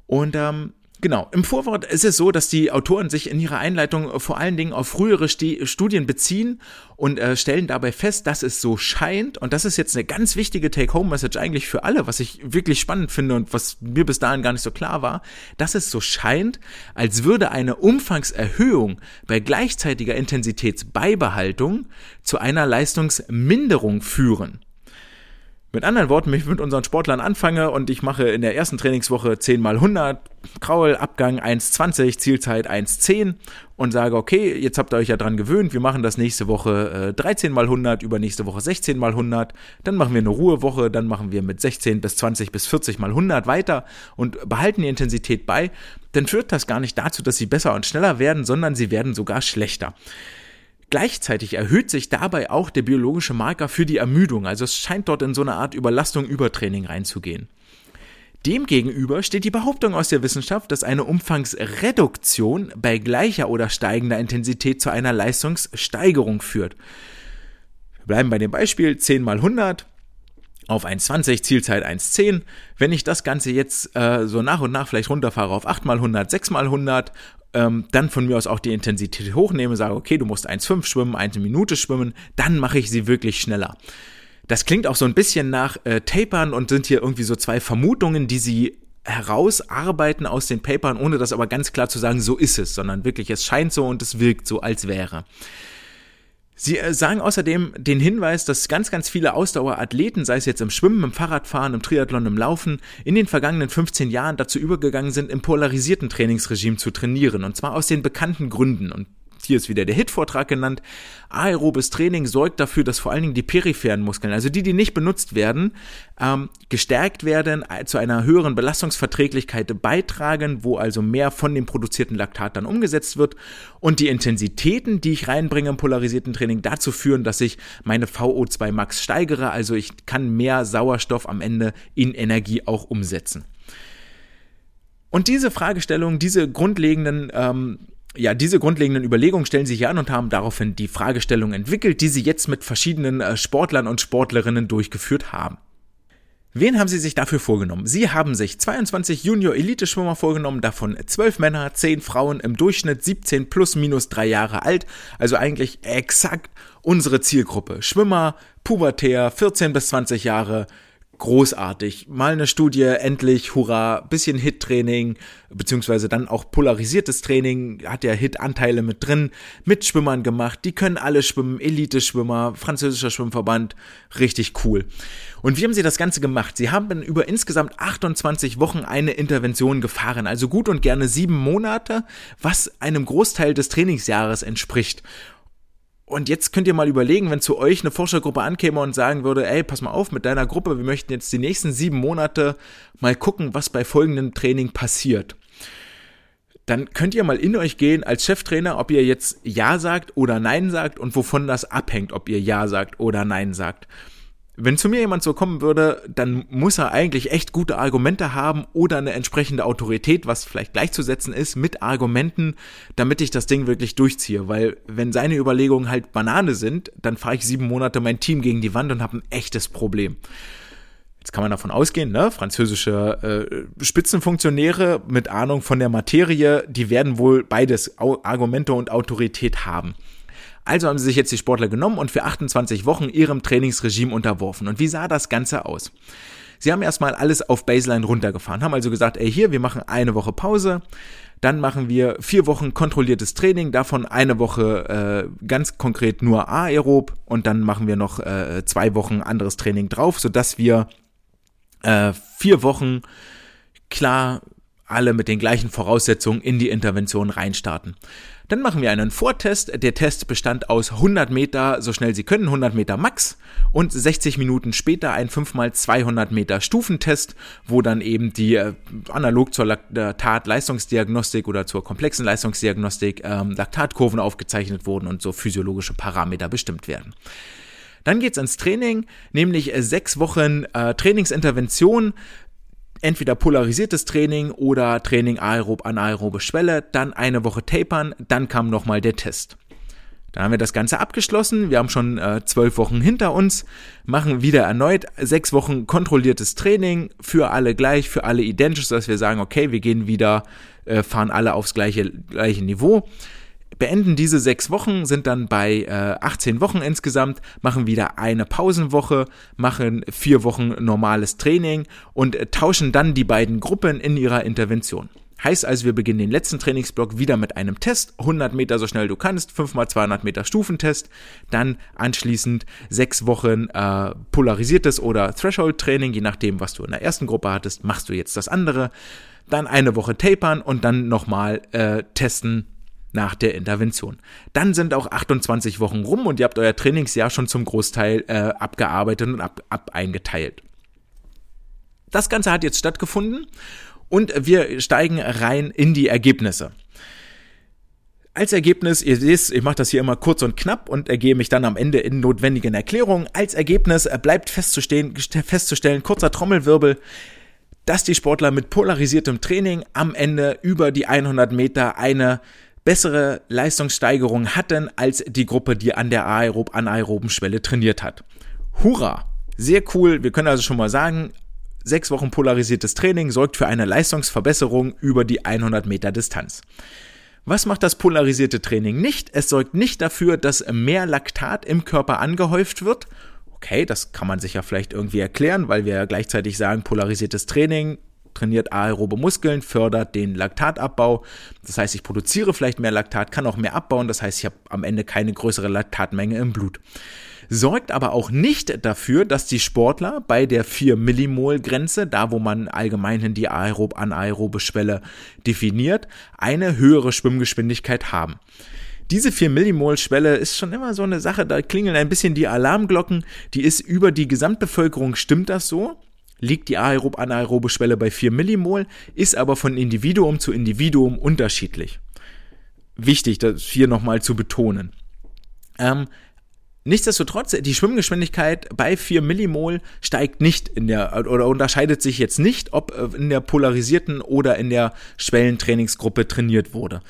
Und ähm, Genau, im Vorwort ist es so, dass die Autoren sich in ihrer Einleitung vor allen Dingen auf frühere Sti Studien beziehen und äh, stellen dabei fest, dass es so scheint, und das ist jetzt eine ganz wichtige Take-Home-Message eigentlich für alle, was ich wirklich spannend finde und was mir bis dahin gar nicht so klar war, dass es so scheint, als würde eine Umfangserhöhung bei gleichzeitiger Intensitätsbeibehaltung zu einer Leistungsminderung führen. Mit anderen Worten, wenn ich mit unseren Sportlern anfange und ich mache in der ersten Trainingswoche 10 mal 100, Kraul, Abgang 1,20, Zielzeit 1,10 und sage, okay, jetzt habt ihr euch ja dran gewöhnt, wir machen das nächste Woche äh, 13 mal 100, übernächste Woche 16 mal 100, dann machen wir eine Ruhewoche, dann machen wir mit 16 bis 20 bis 40 mal 100 weiter und behalten die Intensität bei, dann führt das gar nicht dazu, dass sie besser und schneller werden, sondern sie werden sogar schlechter. Gleichzeitig erhöht sich dabei auch der biologische Marker für die Ermüdung, also es scheint dort in so eine Art Überlastung, Übertraining reinzugehen. Demgegenüber steht die Behauptung aus der Wissenschaft, dass eine Umfangsreduktion bei gleicher oder steigender Intensität zu einer Leistungssteigerung führt. Wir bleiben bei dem Beispiel 10 mal 100 auf 1,20, Zielzeit 1,10. Wenn ich das Ganze jetzt äh, so nach und nach vielleicht runterfahre auf 8 mal 100, 6 mal 100 ähm, dann von mir aus auch die Intensität hochnehme, sage, okay, du musst 1,5 schwimmen, eine Minute schwimmen, dann mache ich sie wirklich schneller. Das klingt auch so ein bisschen nach äh, Tapern und sind hier irgendwie so zwei Vermutungen, die sie herausarbeiten aus den Papern, ohne das aber ganz klar zu sagen, so ist es, sondern wirklich, es scheint so und es wirkt so, als wäre. Sie äh, sagen außerdem den Hinweis, dass ganz, ganz viele Ausdauerathleten, sei es jetzt im Schwimmen, im Fahrradfahren, im Triathlon, im Laufen, in den vergangenen 15 Jahren dazu übergegangen sind, im polarisierten Trainingsregime zu trainieren. Und zwar aus den bekannten Gründen. Und hier ist wieder der HIT-Vortrag genannt, aerobes Training sorgt dafür, dass vor allen Dingen die peripheren Muskeln, also die, die nicht benutzt werden, ähm, gestärkt werden, äh, zu einer höheren Belastungsverträglichkeit beitragen, wo also mehr von dem produzierten Laktat dann umgesetzt wird. Und die Intensitäten, die ich reinbringe im polarisierten Training, dazu führen, dass ich meine VO2 Max steigere, also ich kann mehr Sauerstoff am Ende in Energie auch umsetzen. Und diese Fragestellung, diese grundlegenden ähm, ja, diese grundlegenden Überlegungen stellen sich hier an und haben daraufhin die Fragestellung entwickelt, die sie jetzt mit verschiedenen äh, Sportlern und Sportlerinnen durchgeführt haben. Wen haben sie sich dafür vorgenommen? Sie haben sich 22 Junior-Elite-Schwimmer vorgenommen, davon 12 Männer, 10 Frauen, im Durchschnitt 17 plus minus 3 Jahre alt, also eigentlich exakt unsere Zielgruppe. Schwimmer, Pubertär, 14 bis 20 Jahre, großartig. Mal eine Studie, endlich, hurra, bisschen Hit-Training, beziehungsweise dann auch polarisiertes Training, hat ja Hit-Anteile mit drin, mit Schwimmern gemacht, die können alle schwimmen, Elite-Schwimmer, französischer Schwimmverband, richtig cool. Und wie haben sie das Ganze gemacht? Sie haben über insgesamt 28 Wochen eine Intervention gefahren, also gut und gerne sieben Monate, was einem Großteil des Trainingsjahres entspricht. Und jetzt könnt ihr mal überlegen, wenn zu euch eine Forschergruppe ankäme und sagen würde, ey, pass mal auf mit deiner Gruppe, wir möchten jetzt die nächsten sieben Monate mal gucken, was bei folgendem Training passiert. Dann könnt ihr mal in euch gehen als Cheftrainer, ob ihr jetzt Ja sagt oder Nein sagt und wovon das abhängt, ob ihr Ja sagt oder Nein sagt. Wenn zu mir jemand so kommen würde, dann muss er eigentlich echt gute Argumente haben oder eine entsprechende Autorität, was vielleicht gleichzusetzen ist, mit Argumenten, damit ich das Ding wirklich durchziehe. Weil wenn seine Überlegungen halt Banane sind, dann fahre ich sieben Monate mein Team gegen die Wand und habe ein echtes Problem. Jetzt kann man davon ausgehen, ne? französische äh, Spitzenfunktionäre mit Ahnung von der Materie, die werden wohl beides Argumente und Autorität haben. Also haben sie sich jetzt die Sportler genommen und für 28 Wochen ihrem Trainingsregime unterworfen. Und wie sah das Ganze aus? Sie haben erstmal alles auf Baseline runtergefahren, haben also gesagt, ey, hier, wir machen eine Woche Pause, dann machen wir vier Wochen kontrolliertes Training, davon eine Woche äh, ganz konkret nur aerob und dann machen wir noch äh, zwei Wochen anderes Training drauf, sodass wir äh, vier Wochen klar alle mit den gleichen Voraussetzungen in die Intervention reinstarten. Dann machen wir einen Vortest. Der Test bestand aus 100 Meter, so schnell Sie können, 100 Meter Max und 60 Minuten später ein 5x200 Meter Stufentest, wo dann eben die äh, analog zur Laktat-Leistungsdiagnostik oder zur komplexen Leistungsdiagnostik ähm, Laktatkurven aufgezeichnet wurden und so physiologische Parameter bestimmt werden. Dann geht's ins Training, nämlich sechs Wochen äh, Trainingsintervention entweder polarisiertes Training oder Training aerob anaerobe Schwelle, dann eine Woche tapern, dann kam nochmal der Test. Dann haben wir das Ganze abgeschlossen. Wir haben schon äh, zwölf Wochen hinter uns, machen wieder erneut sechs Wochen kontrolliertes Training für alle gleich, für alle identisch, dass wir sagen, okay, wir gehen wieder, äh, fahren alle aufs gleiche, gleiche Niveau beenden diese sechs Wochen, sind dann bei äh, 18 Wochen insgesamt, machen wieder eine Pausenwoche, machen vier Wochen normales Training und äh, tauschen dann die beiden Gruppen in ihrer Intervention. Heißt also, wir beginnen den letzten Trainingsblock wieder mit einem Test, 100 Meter so schnell du kannst, 5 mal 200 Meter Stufentest, dann anschließend sechs Wochen äh, polarisiertes oder Threshold-Training, je nachdem, was du in der ersten Gruppe hattest, machst du jetzt das andere, dann eine Woche tapern und dann nochmal äh, testen nach der Intervention. Dann sind auch 28 Wochen rum und ihr habt euer Trainingsjahr schon zum Großteil äh, abgearbeitet und ab, ab eingeteilt. Das Ganze hat jetzt stattgefunden und wir steigen rein in die Ergebnisse. Als Ergebnis, ihr seht, ich mache das hier immer kurz und knapp und ergehe mich dann am Ende in notwendigen Erklärungen. Als Ergebnis bleibt festzustehen, festzustellen, kurzer Trommelwirbel, dass die Sportler mit polarisiertem Training am Ende über die 100 Meter eine bessere Leistungssteigerung hatten als die Gruppe, die an der aerob anaeroben Schwelle trainiert hat. Hurra! Sehr cool. Wir können also schon mal sagen, Sechs Wochen polarisiertes Training sorgt für eine Leistungsverbesserung über die 100 Meter Distanz. Was macht das polarisierte Training nicht? Es sorgt nicht dafür, dass mehr Laktat im Körper angehäuft wird. Okay, das kann man sich ja vielleicht irgendwie erklären, weil wir ja gleichzeitig sagen, polarisiertes Training trainiert aerobe Muskeln, fördert den Laktatabbau. Das heißt, ich produziere vielleicht mehr Laktat, kann auch mehr abbauen. Das heißt, ich habe am Ende keine größere Laktatmenge im Blut sorgt aber auch nicht dafür, dass die Sportler bei der 4 Millimol Grenze, da wo man allgemeinhin die aerob anaerobe Schwelle definiert, eine höhere Schwimmgeschwindigkeit haben. Diese 4 Millimol Schwelle ist schon immer so eine Sache, da klingeln ein bisschen die Alarmglocken, die ist über die Gesamtbevölkerung, stimmt das so? Liegt die aerob anaerobe Schwelle bei 4 Millimol, ist aber von Individuum zu Individuum unterschiedlich. Wichtig, das hier nochmal zu betonen. Ähm, Nichtsdestotrotz, die Schwimmgeschwindigkeit bei 4 Millimol steigt nicht in der, oder unterscheidet sich jetzt nicht, ob äh, in der polarisierten oder in der Schwellentrainingsgruppe trainiert wurde.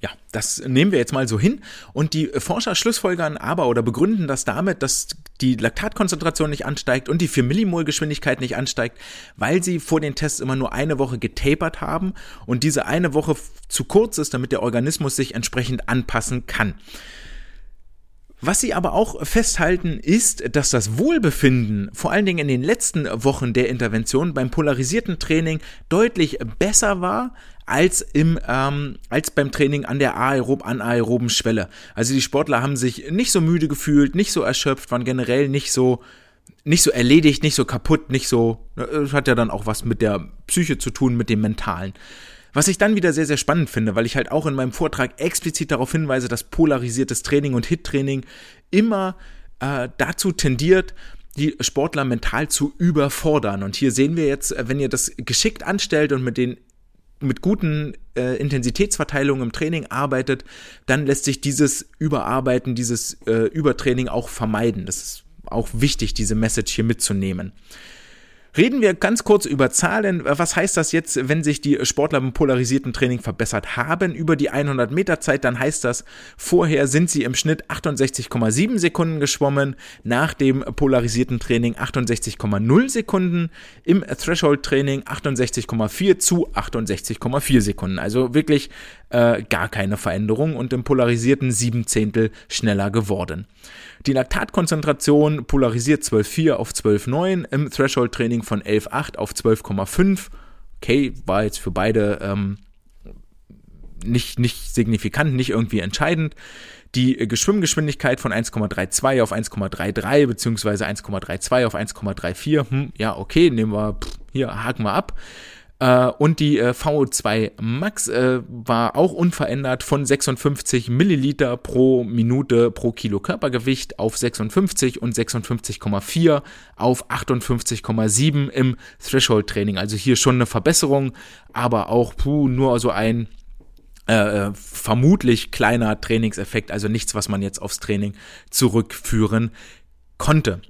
Ja, das nehmen wir jetzt mal so hin. Und die Forscher schlussfolgern aber oder begründen das damit, dass die Laktatkonzentration nicht ansteigt und die 4 Millimol Geschwindigkeit nicht ansteigt, weil sie vor den Tests immer nur eine Woche getapert haben und diese eine Woche zu kurz ist, damit der Organismus sich entsprechend anpassen kann. Was sie aber auch festhalten, ist, dass das Wohlbefinden, vor allen Dingen in den letzten Wochen der Intervention beim polarisierten Training, deutlich besser war als im ähm, als beim Training an der aerob anaeroben Schwelle. Also die Sportler haben sich nicht so müde gefühlt, nicht so erschöpft, waren generell nicht so nicht so erledigt, nicht so kaputt, nicht so das ne, hat ja dann auch was mit der Psyche zu tun, mit dem mentalen. Was ich dann wieder sehr, sehr spannend finde, weil ich halt auch in meinem Vortrag explizit darauf hinweise, dass polarisiertes Training und Hit-Training immer äh, dazu tendiert, die Sportler mental zu überfordern. Und hier sehen wir jetzt, äh, wenn ihr das geschickt anstellt und mit den mit guten äh, Intensitätsverteilungen im Training arbeitet, dann lässt sich dieses Überarbeiten, dieses äh, Übertraining auch vermeiden. Das ist auch wichtig, diese Message hier mitzunehmen. Reden wir ganz kurz über Zahlen. Was heißt das jetzt, wenn sich die Sportler im polarisierten Training verbessert haben über die 100 Meter Zeit? Dann heißt das, vorher sind sie im Schnitt 68,7 Sekunden geschwommen, nach dem polarisierten Training 68,0 Sekunden, im Threshold Training 68,4 zu 68,4 Sekunden. Also wirklich äh, gar keine Veränderung und im polarisierten sieben Zehntel schneller geworden. Die Laktatkonzentration polarisiert 12,4 auf 12,9 im Threshold-Training von 11,8 auf 12,5. Okay, war jetzt für beide ähm, nicht, nicht signifikant, nicht irgendwie entscheidend. Die Geschwimmgeschwindigkeit von 1,32 auf 1,33 beziehungsweise 1,32 auf 1,34. Hm, ja, okay, nehmen wir, pff, hier haken wir ab. Äh, und die äh, VO2 Max äh, war auch unverändert von 56 Milliliter pro Minute pro Kilo Körpergewicht auf 56 und 56,4 auf 58,7 im Threshold-Training. Also hier schon eine Verbesserung, aber auch puh, nur so ein äh, vermutlich kleiner Trainingseffekt, also nichts, was man jetzt aufs Training zurückführen konnte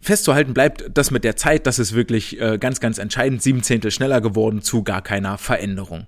festzuhalten bleibt das mit der Zeit, das ist wirklich äh, ganz, ganz entscheidend. Sieben Zehntel schneller geworden zu gar keiner Veränderung.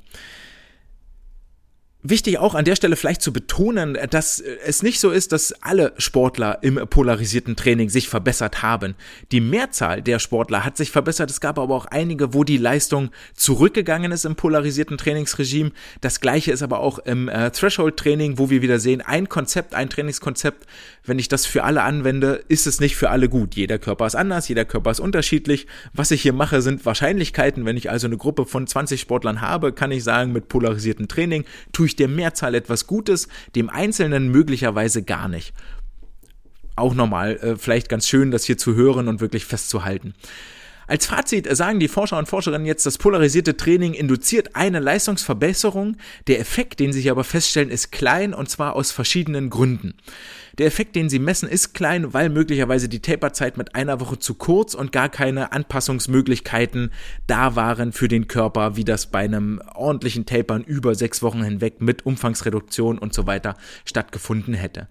Wichtig auch an der Stelle vielleicht zu betonen, dass es nicht so ist, dass alle Sportler im polarisierten Training sich verbessert haben. Die Mehrzahl der Sportler hat sich verbessert. Es gab aber auch einige, wo die Leistung zurückgegangen ist im polarisierten Trainingsregime. Das gleiche ist aber auch im äh, Threshold-Training, wo wir wieder sehen, ein Konzept, ein Trainingskonzept, wenn ich das für alle anwende, ist es nicht für alle gut. Jeder Körper ist anders, jeder Körper ist unterschiedlich. Was ich hier mache, sind Wahrscheinlichkeiten. Wenn ich also eine Gruppe von 20 Sportlern habe, kann ich sagen, mit polarisiertem Training tue ich der Mehrzahl etwas Gutes, dem Einzelnen möglicherweise gar nicht. Auch nochmal, äh, vielleicht ganz schön, das hier zu hören und wirklich festzuhalten. Als Fazit sagen die Forscher und Forscherinnen jetzt, das polarisierte Training induziert eine Leistungsverbesserung. Der Effekt, den sie hier aber feststellen, ist klein und zwar aus verschiedenen Gründen. Der Effekt, den sie messen, ist klein, weil möglicherweise die Taperzeit mit einer Woche zu kurz und gar keine Anpassungsmöglichkeiten da waren für den Körper, wie das bei einem ordentlichen Tapern über sechs Wochen hinweg mit Umfangsreduktion und so weiter stattgefunden hätte.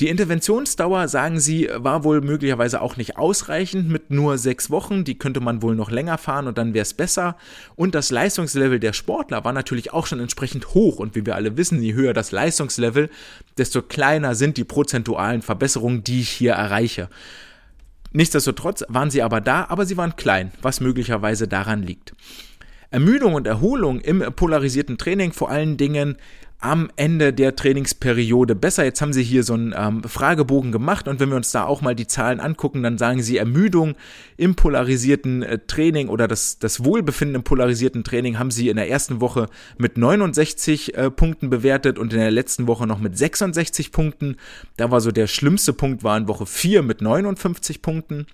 Die Interventionsdauer, sagen sie, war wohl möglicherweise auch nicht ausreichend mit nur sechs Wochen. Die könnte man wohl noch länger fahren und dann wäre es besser. Und das Leistungslevel der Sportler war natürlich auch schon entsprechend hoch. Und wie wir alle wissen, je höher das Leistungslevel, desto kleiner sind die prozentualen Verbesserungen, die ich hier erreiche. Nichtsdestotrotz waren sie aber da, aber sie waren klein, was möglicherweise daran liegt. Ermüdung und Erholung im polarisierten Training vor allen Dingen am Ende der Trainingsperiode besser. Jetzt haben sie hier so einen ähm, Fragebogen gemacht und wenn wir uns da auch mal die Zahlen angucken, dann sagen sie Ermüdung im polarisierten äh, Training oder das, das Wohlbefinden im polarisierten Training haben sie in der ersten Woche mit 69 äh, Punkten bewertet und in der letzten Woche noch mit 66 Punkten. Da war so der schlimmste Punkt war in Woche 4 mit 59 Punkten.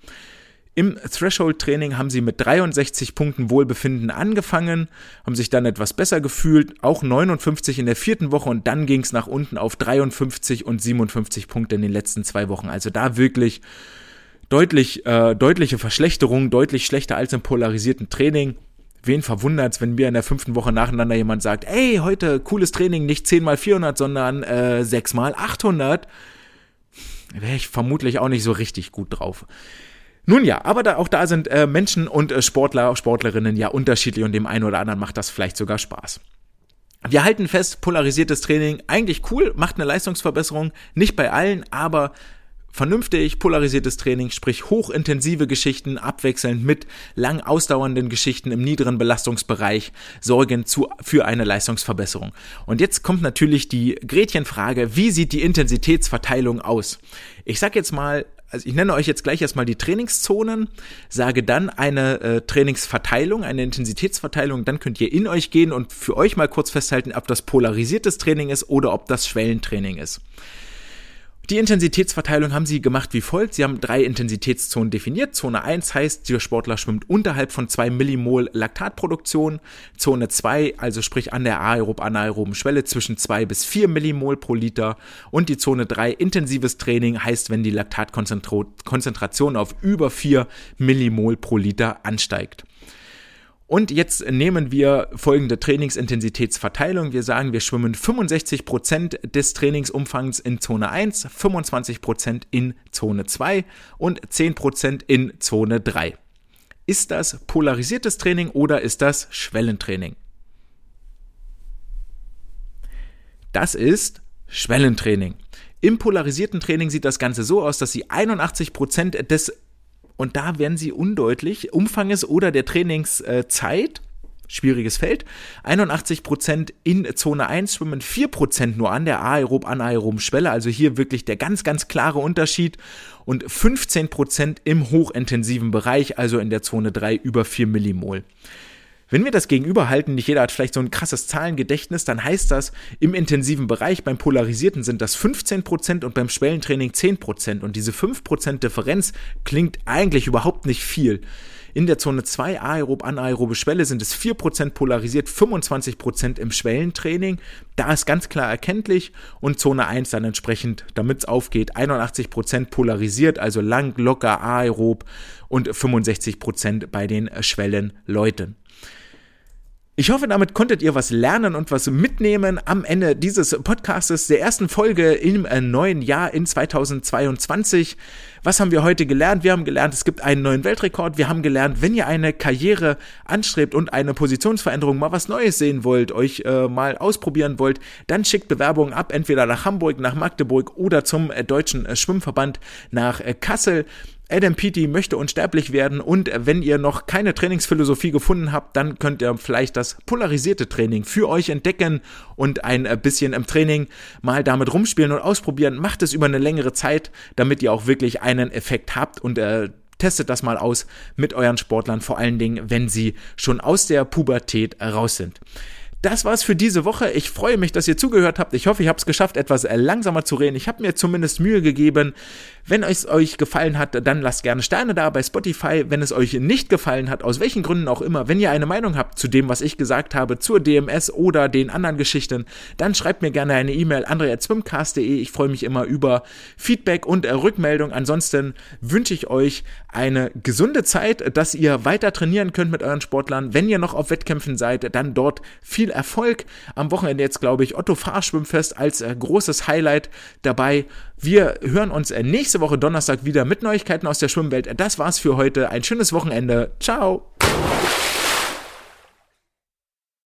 Im Threshold-Training haben sie mit 63 Punkten Wohlbefinden angefangen, haben sich dann etwas besser gefühlt, auch 59 in der vierten Woche und dann ging es nach unten auf 53 und 57 Punkte in den letzten zwei Wochen. Also da wirklich deutlich, äh, deutliche Verschlechterung, deutlich schlechter als im polarisierten Training. Wen verwundert's, wenn mir in der fünften Woche nacheinander jemand sagt, ey, heute cooles Training, nicht 10 mal 400, sondern äh, 6 mal 800, wäre ich vermutlich auch nicht so richtig gut drauf. Nun ja, aber da, auch da sind äh, Menschen und äh, Sportler, Sportlerinnen ja unterschiedlich und dem einen oder anderen macht das vielleicht sogar Spaß. Wir halten fest, polarisiertes Training, eigentlich cool, macht eine Leistungsverbesserung, nicht bei allen, aber vernünftig polarisiertes Training, sprich hochintensive Geschichten abwechselnd mit lang ausdauernden Geschichten im niederen Belastungsbereich sorgen zu, für eine Leistungsverbesserung. Und jetzt kommt natürlich die Gretchenfrage, wie sieht die Intensitätsverteilung aus? Ich sag jetzt mal also ich nenne euch jetzt gleich erstmal die Trainingszonen, sage dann eine äh, Trainingsverteilung, eine Intensitätsverteilung, dann könnt ihr in euch gehen und für euch mal kurz festhalten, ob das polarisiertes Training ist oder ob das Schwellentraining ist. Die Intensitätsverteilung haben sie gemacht wie folgt. Sie haben drei Intensitätszonen definiert. Zone 1 heißt, der Sportler schwimmt unterhalb von 2 Millimol Laktatproduktion. Zone 2, also sprich an der aerob-anaeroben Schwelle zwischen 2 bis 4 Millimol pro Liter. Und die Zone 3, intensives Training, heißt, wenn die Laktatkonzentration auf über 4 Millimol pro Liter ansteigt. Und jetzt nehmen wir folgende Trainingsintensitätsverteilung. Wir sagen, wir schwimmen 65 Prozent des Trainingsumfangs in Zone 1, 25 Prozent in Zone 2 und 10 Prozent in Zone 3. Ist das polarisiertes Training oder ist das Schwellentraining? Das ist Schwellentraining. Im polarisierten Training sieht das Ganze so aus, dass Sie 81 Prozent des und da werden sie undeutlich, Umfanges oder der Trainingszeit, schwieriges Feld, 81% in Zone 1 schwimmen 4% nur an der aerob-anaeroben Schwelle, also hier wirklich der ganz, ganz klare Unterschied und 15% im hochintensiven Bereich, also in der Zone 3 über 4 Millimol. Wenn wir das gegenüberhalten, nicht jeder hat vielleicht so ein krasses Zahlengedächtnis, dann heißt das, im intensiven Bereich beim Polarisierten sind das 15% und beim Schwellentraining 10%. Und diese 5% Differenz klingt eigentlich überhaupt nicht viel. In der Zone 2 aerob anaerobe Schwelle sind es 4% polarisiert, 25% im Schwellentraining. Da ist ganz klar erkenntlich und Zone 1 dann entsprechend, damit es aufgeht, 81% polarisiert, also lang, locker, aerob und 65% bei den Schwellenleuten. Ich hoffe, damit konntet ihr was lernen und was mitnehmen am Ende dieses Podcastes, der ersten Folge im äh, neuen Jahr in 2022. Was haben wir heute gelernt? Wir haben gelernt, es gibt einen neuen Weltrekord. Wir haben gelernt, wenn ihr eine Karriere anstrebt und eine Positionsveränderung mal was Neues sehen wollt, euch äh, mal ausprobieren wollt, dann schickt Bewerbungen ab, entweder nach Hamburg, nach Magdeburg oder zum äh, Deutschen äh, Schwimmverband nach äh, Kassel. Adam Peaty möchte unsterblich werden und wenn ihr noch keine Trainingsphilosophie gefunden habt, dann könnt ihr vielleicht das polarisierte Training für euch entdecken und ein bisschen im Training mal damit rumspielen und ausprobieren. Macht es über eine längere Zeit, damit ihr auch wirklich einen Effekt habt und äh, testet das mal aus mit euren Sportlern, vor allen Dingen, wenn sie schon aus der Pubertät raus sind. Das war's für diese Woche. Ich freue mich, dass ihr zugehört habt. Ich hoffe, ich habe es geschafft, etwas langsamer zu reden. Ich habe mir zumindest Mühe gegeben. Wenn es euch gefallen hat, dann lasst gerne Sterne da bei Spotify. Wenn es euch nicht gefallen hat, aus welchen Gründen auch immer, wenn ihr eine Meinung habt zu dem, was ich gesagt habe, zur DMS oder den anderen Geschichten, dann schreibt mir gerne eine E-Mail andre@swimcast.de. Ich freue mich immer über Feedback und äh, Rückmeldung. Ansonsten wünsche ich euch eine gesunde Zeit, dass ihr weiter trainieren könnt mit euren Sportlern. Wenn ihr noch auf Wettkämpfen seid, dann dort viel Erfolg. Am Wochenende jetzt, glaube ich, Otto Fahrschwimmfest als äh, großes Highlight dabei. Wir hören uns äh, nächste Woche Donnerstag wieder mit Neuigkeiten aus der Schwimmwelt. Das war's für heute. Ein schönes Wochenende. Ciao.